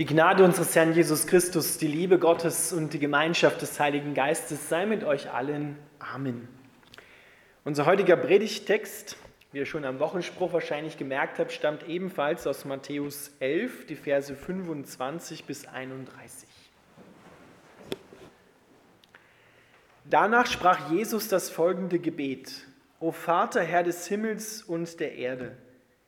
Die Gnade unseres Herrn Jesus Christus, die Liebe Gottes und die Gemeinschaft des Heiligen Geistes sei mit euch allen. Amen. Unser heutiger Predigttext, wie ihr schon am Wochenspruch wahrscheinlich gemerkt habt, stammt ebenfalls aus Matthäus 11, die Verse 25 bis 31. Danach sprach Jesus das folgende Gebet. O Vater, Herr des Himmels und der Erde,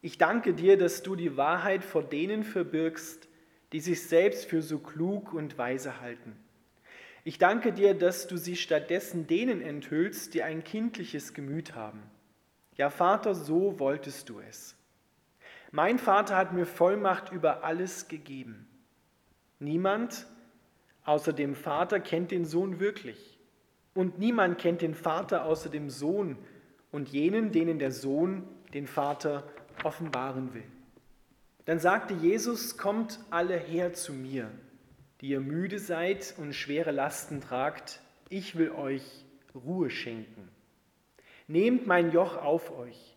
ich danke dir, dass du die Wahrheit vor denen verbirgst, die sich selbst für so klug und weise halten. Ich danke dir, dass du sie stattdessen denen enthüllst, die ein kindliches Gemüt haben. Ja, Vater, so wolltest du es. Mein Vater hat mir Vollmacht über alles gegeben. Niemand außer dem Vater kennt den Sohn wirklich. Und niemand kennt den Vater außer dem Sohn und jenen, denen der Sohn den Vater offenbaren will. Dann sagte Jesus, kommt alle her zu mir, die ihr müde seid und schwere Lasten tragt, ich will euch Ruhe schenken. Nehmt mein Joch auf euch.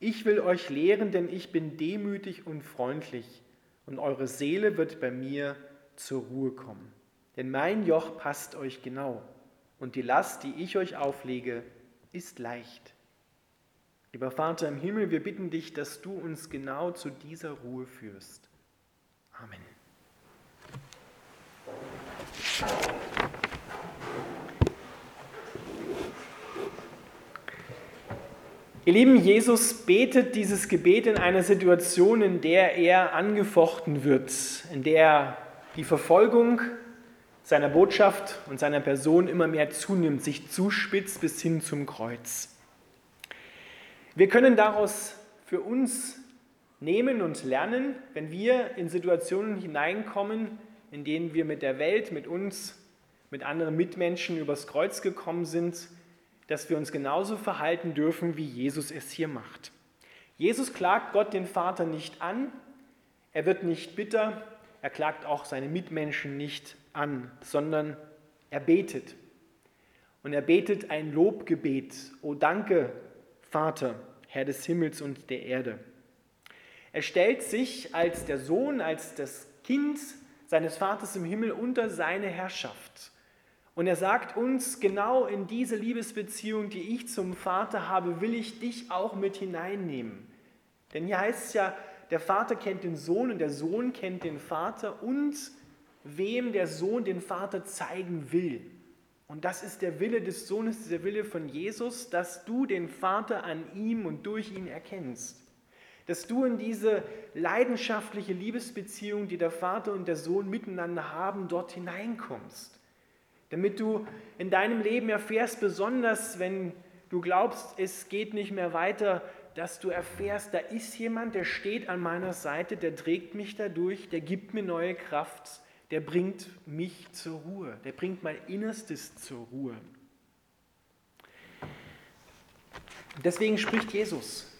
Ich will euch lehren, denn ich bin demütig und freundlich, und eure Seele wird bei mir zur Ruhe kommen. Denn mein Joch passt euch genau, und die Last, die ich euch auflege, ist leicht. Lieber Vater im Himmel, wir bitten dich, dass du uns genau zu dieser Ruhe führst. Amen. Ihr Lieben, Jesus betet dieses Gebet in einer Situation, in der er angefochten wird, in der die Verfolgung seiner Botschaft und seiner Person immer mehr zunimmt, sich zuspitzt bis hin zum Kreuz. Wir können daraus für uns nehmen und lernen, wenn wir in Situationen hineinkommen, in denen wir mit der Welt, mit uns, mit anderen Mitmenschen übers Kreuz gekommen sind, dass wir uns genauso verhalten dürfen, wie Jesus es hier macht. Jesus klagt Gott den Vater nicht an, er wird nicht bitter, er klagt auch seine Mitmenschen nicht an, sondern er betet. Und er betet ein Lobgebet. O danke, Vater, Herr des Himmels und der Erde. Er stellt sich als der Sohn, als das Kind seines Vaters im Himmel unter seine Herrschaft. Und er sagt uns, genau in diese Liebesbeziehung, die ich zum Vater habe, will ich dich auch mit hineinnehmen. Denn hier heißt es ja, der Vater kennt den Sohn und der Sohn kennt den Vater und wem der Sohn den Vater zeigen will. Und das ist der Wille des Sohnes, der Wille von Jesus, dass du den Vater an ihm und durch ihn erkennst. Dass du in diese leidenschaftliche Liebesbeziehung, die der Vater und der Sohn miteinander haben, dort hineinkommst. Damit du in deinem Leben erfährst, besonders wenn du glaubst, es geht nicht mehr weiter, dass du erfährst, da ist jemand, der steht an meiner Seite, der trägt mich dadurch, der gibt mir neue Kraft der bringt mich zur Ruhe, der bringt mein Innerstes zur Ruhe. Deswegen spricht Jesus,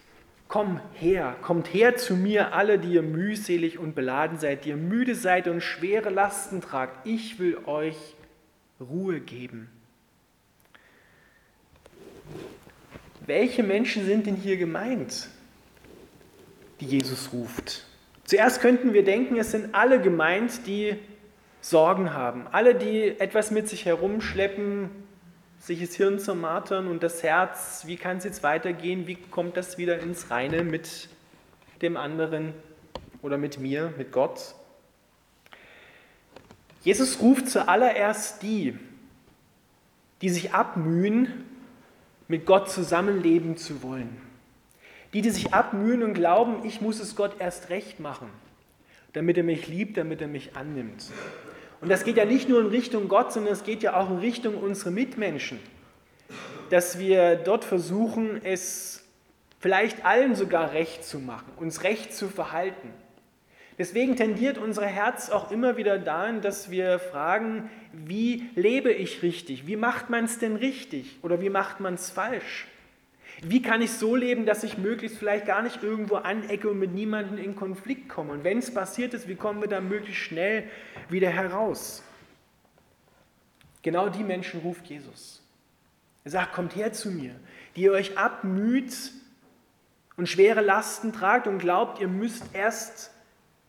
komm her, kommt her zu mir, alle, die ihr mühselig und beladen seid, die ihr müde seid und schwere Lasten tragt, ich will euch Ruhe geben. Welche Menschen sind denn hier gemeint, die Jesus ruft? Zuerst könnten wir denken, es sind alle gemeint, die Sorgen haben. Alle, die etwas mit sich herumschleppen, sich das Hirn zermartern und das Herz, wie kann es jetzt weitergehen, wie kommt das wieder ins Reine mit dem anderen oder mit mir, mit Gott. Jesus ruft zuallererst die, die sich abmühen, mit Gott zusammenleben zu wollen. Die, die sich abmühen und glauben, ich muss es Gott erst recht machen, damit er mich liebt, damit er mich annimmt. Und das geht ja nicht nur in Richtung Gott, sondern es geht ja auch in Richtung unserer Mitmenschen. Dass wir dort versuchen, es vielleicht allen sogar recht zu machen, uns recht zu verhalten. Deswegen tendiert unser Herz auch immer wieder dahin, dass wir fragen, wie lebe ich richtig? Wie macht man es denn richtig? Oder wie macht man es falsch? Wie kann ich so leben, dass ich möglichst vielleicht gar nicht irgendwo anecke und mit niemandem in Konflikt komme? Und wenn es passiert ist, wie kommen wir da möglichst schnell wieder heraus? Genau die Menschen ruft Jesus. Er sagt, kommt her zu mir, die ihr euch abmüht und schwere Lasten tragt und glaubt, ihr müsst erst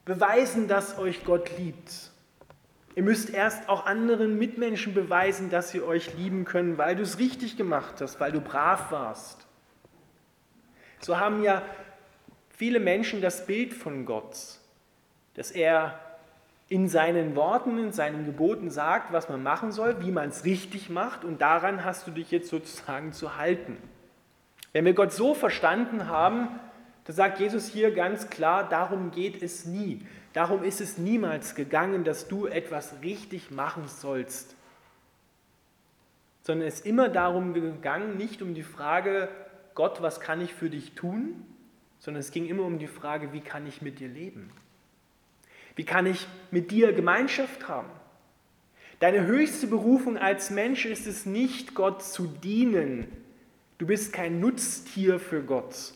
beweisen, dass euch Gott liebt. Ihr müsst erst auch anderen Mitmenschen beweisen, dass sie euch lieben können, weil du es richtig gemacht hast, weil du brav warst. So haben ja viele Menschen das Bild von Gott, dass er in seinen Worten, in seinen Geboten sagt, was man machen soll, wie man es richtig macht und daran hast du dich jetzt sozusagen zu halten. Wenn wir Gott so verstanden haben, da sagt Jesus hier ganz klar, darum geht es nie. Darum ist es niemals gegangen, dass du etwas richtig machen sollst. Sondern es ist immer darum gegangen, nicht um die Frage, Gott, was kann ich für dich tun, sondern es ging immer um die Frage, wie kann ich mit dir leben? Wie kann ich mit dir Gemeinschaft haben? Deine höchste Berufung als Mensch ist es nicht, Gott zu dienen. Du bist kein Nutztier für Gott,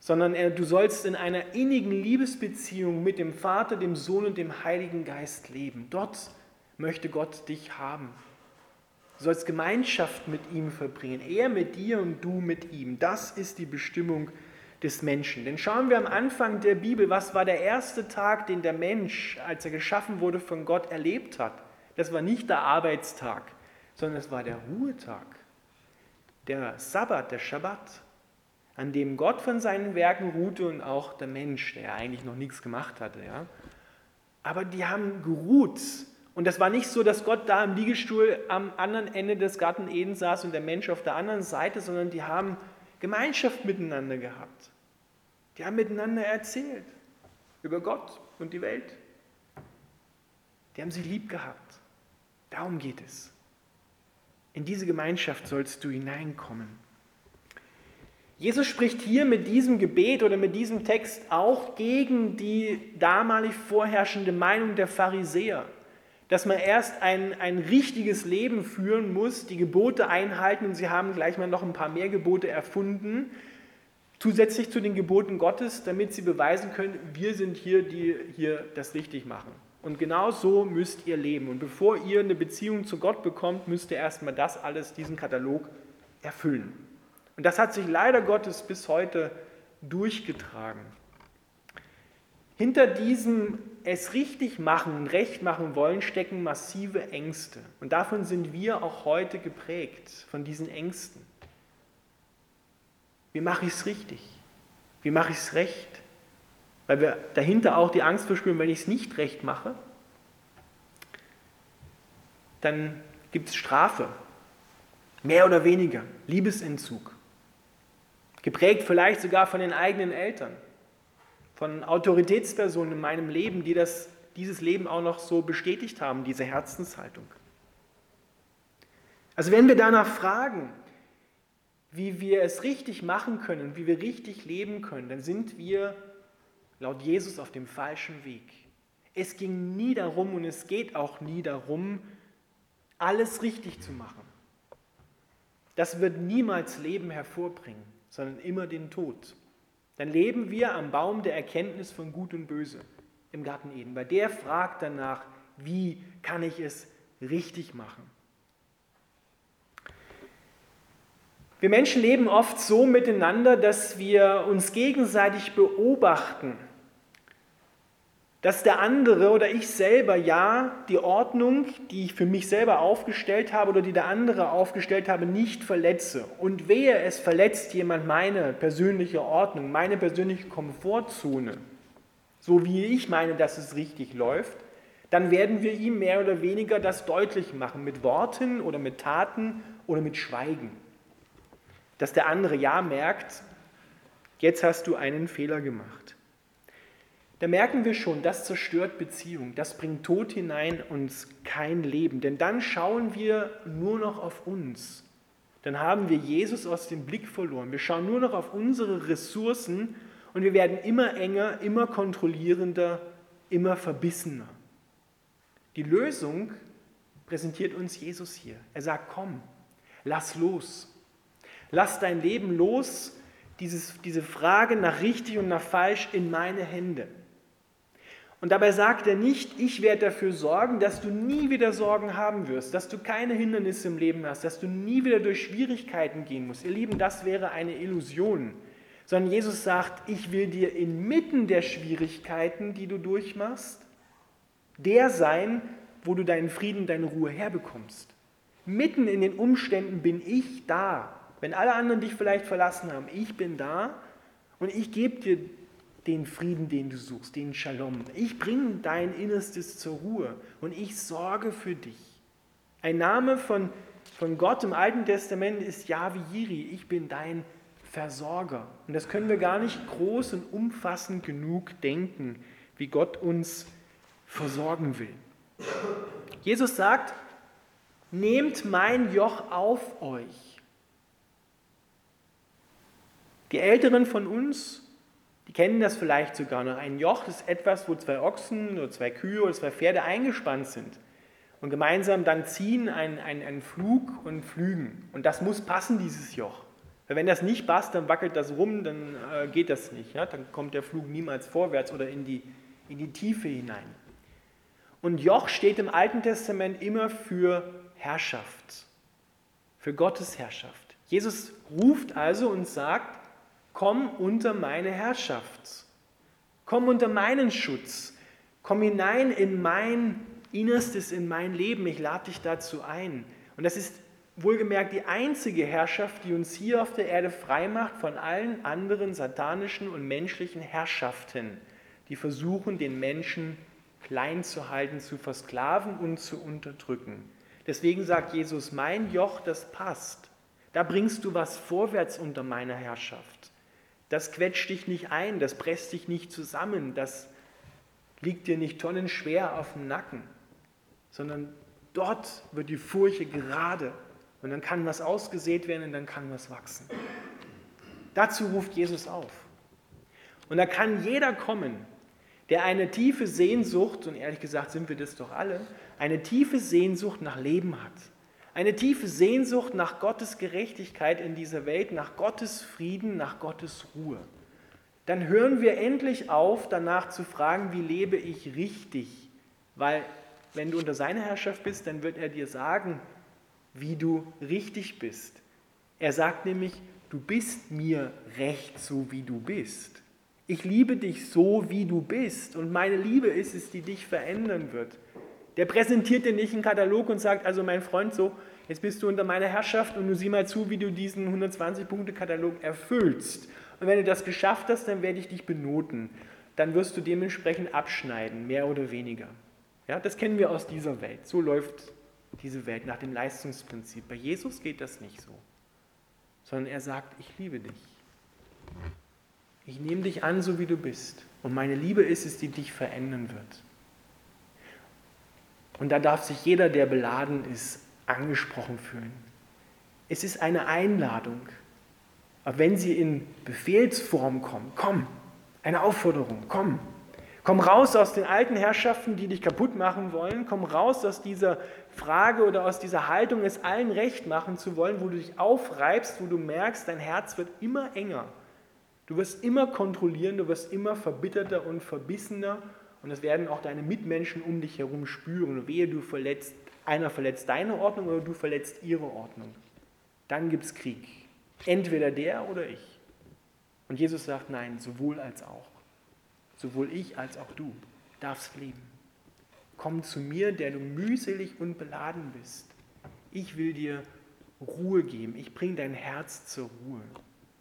sondern du sollst in einer innigen Liebesbeziehung mit dem Vater, dem Sohn und dem Heiligen Geist leben. Dort möchte Gott dich haben. Du sollst Gemeinschaft mit ihm verbringen, er mit dir und du mit ihm. Das ist die Bestimmung des Menschen. Denn schauen wir am Anfang der Bibel, was war der erste Tag, den der Mensch, als er geschaffen wurde von Gott, erlebt hat. Das war nicht der Arbeitstag, sondern es war der Ruhetag, der Sabbat, der Schabbat an dem Gott von seinen Werken ruhte und auch der Mensch, der eigentlich noch nichts gemacht hatte. Ja? Aber die haben geruht. Und das war nicht so, dass Gott da im Liegestuhl am anderen Ende des Garten Eden saß und der Mensch auf der anderen Seite, sondern die haben Gemeinschaft miteinander gehabt. Die haben miteinander erzählt über Gott und die Welt. Die haben sie lieb gehabt. Darum geht es. In diese Gemeinschaft sollst du hineinkommen. Jesus spricht hier mit diesem Gebet oder mit diesem Text auch gegen die damalig vorherrschende Meinung der Pharisäer, dass man erst ein, ein richtiges Leben führen muss, die Gebote einhalten und sie haben gleich mal noch ein paar mehr Gebote erfunden, zusätzlich zu den Geboten Gottes, damit sie beweisen können, wir sind hier, die hier das richtig machen. Und genau so müsst ihr leben. Und bevor ihr eine Beziehung zu Gott bekommt, müsst ihr erstmal das alles, diesen Katalog erfüllen. Und das hat sich leider Gottes bis heute durchgetragen. Hinter diesem es richtig machen, recht machen wollen, stecken massive Ängste. Und davon sind wir auch heute geprägt, von diesen Ängsten. Wie mache ich es richtig? Wie mache ich es recht? Weil wir dahinter auch die Angst verspüren, wenn ich es nicht recht mache, dann gibt es Strafe. Mehr oder weniger. Liebesentzug. Geprägt vielleicht sogar von den eigenen Eltern, von Autoritätspersonen in meinem Leben, die das, dieses Leben auch noch so bestätigt haben, diese Herzenshaltung. Also wenn wir danach fragen, wie wir es richtig machen können, wie wir richtig leben können, dann sind wir laut Jesus auf dem falschen Weg. Es ging nie darum und es geht auch nie darum, alles richtig zu machen. Das wird niemals Leben hervorbringen sondern immer den Tod. Dann leben wir am Baum der Erkenntnis von Gut und Böse im Garten Eden, weil der fragt danach, wie kann ich es richtig machen. Wir Menschen leben oft so miteinander, dass wir uns gegenseitig beobachten dass der andere oder ich selber ja die Ordnung, die ich für mich selber aufgestellt habe oder die der andere aufgestellt habe, nicht verletze. Und wehe, es verletzt jemand meine persönliche Ordnung, meine persönliche Komfortzone, so wie ich meine, dass es richtig läuft, dann werden wir ihm mehr oder weniger das deutlich machen, mit Worten oder mit Taten oder mit Schweigen. Dass der andere ja merkt, jetzt hast du einen Fehler gemacht. Da merken wir schon, das zerstört Beziehung, das bringt Tod hinein und kein Leben. Denn dann schauen wir nur noch auf uns. Dann haben wir Jesus aus dem Blick verloren. Wir schauen nur noch auf unsere Ressourcen und wir werden immer enger, immer kontrollierender, immer verbissener. Die Lösung präsentiert uns Jesus hier. Er sagt, komm, lass los. Lass dein Leben los, dieses, diese Frage nach richtig und nach falsch in meine Hände. Und dabei sagt er nicht, ich werde dafür sorgen, dass du nie wieder Sorgen haben wirst, dass du keine Hindernisse im Leben hast, dass du nie wieder durch Schwierigkeiten gehen musst. Ihr Lieben, das wäre eine Illusion, sondern Jesus sagt, ich will dir inmitten der Schwierigkeiten, die du durchmachst, der sein, wo du deinen Frieden, deine Ruhe herbekommst. Mitten in den Umständen bin ich da. Wenn alle anderen dich vielleicht verlassen haben, ich bin da und ich gebe dir den Frieden, den du suchst, den Shalom. Ich bringe dein Innerstes zur Ruhe und ich sorge für dich. Ein Name von, von Gott im Alten Testament ist Yahweh Yiri. Ich bin dein Versorger. Und das können wir gar nicht groß und umfassend genug denken, wie Gott uns versorgen will. Jesus sagt, nehmt mein Joch auf euch. Die Älteren von uns, kennen das vielleicht sogar noch. Ein Joch ist etwas, wo zwei Ochsen oder zwei Kühe oder zwei Pferde eingespannt sind und gemeinsam dann ziehen einen, einen, einen Flug und flügen. Und das muss passen, dieses Joch. Weil wenn das nicht passt, dann wackelt das rum, dann äh, geht das nicht. Ja? Dann kommt der Flug niemals vorwärts oder in die, in die Tiefe hinein. Und Joch steht im Alten Testament immer für Herrschaft, für Gottes Herrschaft. Jesus ruft also und sagt, komm unter meine Herrschaft, komm unter meinen Schutz, komm hinein in mein Innerstes, in mein Leben, ich lade dich dazu ein. Und das ist wohlgemerkt die einzige Herrschaft, die uns hier auf der Erde freimacht von allen anderen satanischen und menschlichen Herrschaften, die versuchen, den Menschen klein zu halten, zu versklaven und zu unterdrücken. Deswegen sagt Jesus, mein Joch, das passt. Da bringst du was vorwärts unter meiner Herrschaft. Das quetscht dich nicht ein, das presst dich nicht zusammen, das liegt dir nicht tonnenschwer auf dem Nacken, sondern dort wird die Furche gerade und dann kann was ausgesät werden und dann kann was wachsen. Dazu ruft Jesus auf. Und da kann jeder kommen, der eine tiefe Sehnsucht, und ehrlich gesagt sind wir das doch alle, eine tiefe Sehnsucht nach Leben hat. Eine tiefe Sehnsucht nach Gottes Gerechtigkeit in dieser Welt, nach Gottes Frieden, nach Gottes Ruhe. Dann hören wir endlich auf, danach zu fragen, wie lebe ich richtig? Weil wenn du unter seiner Herrschaft bist, dann wird er dir sagen, wie du richtig bist. Er sagt nämlich, du bist mir recht so, wie du bist. Ich liebe dich so, wie du bist. Und meine Liebe ist es, die dich verändern wird. Der präsentiert dir nicht einen Katalog und sagt, also mein Freund, so, jetzt bist du unter meiner Herrschaft und du sieh mal zu, wie du diesen 120-Punkte-Katalog erfüllst. Und wenn du das geschafft hast, dann werde ich dich benoten. Dann wirst du dementsprechend abschneiden, mehr oder weniger. Ja, das kennen wir aus dieser Welt. So läuft diese Welt nach dem Leistungsprinzip. Bei Jesus geht das nicht so, sondern er sagt, ich liebe dich. Ich nehme dich an, so wie du bist. Und meine Liebe ist es, die dich verändern wird. Und da darf sich jeder, der beladen ist, angesprochen fühlen. Es ist eine Einladung. Aber wenn sie in Befehlsform kommt, komm, eine Aufforderung, komm. Komm raus aus den alten Herrschaften, die dich kaputt machen wollen. Komm raus aus dieser Frage oder aus dieser Haltung, es allen recht machen zu wollen, wo du dich aufreibst, wo du merkst, dein Herz wird immer enger. Du wirst immer kontrollieren, du wirst immer verbitterter und verbissener und das werden auch deine Mitmenschen um dich herum spüren. wehe, du verletzt, einer verletzt deine Ordnung oder du verletzt ihre Ordnung. Dann gibt es Krieg. Entweder der oder ich. Und Jesus sagt, nein, sowohl als auch. Sowohl ich als auch du darfst leben. Komm zu mir, der du mühselig und beladen bist. Ich will dir Ruhe geben. Ich bringe dein Herz zur Ruhe.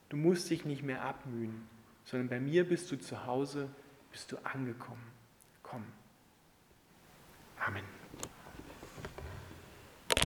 Du musst dich nicht mehr abmühen, sondern bei mir bist du zu Hause, bist du angekommen kommen. Amen.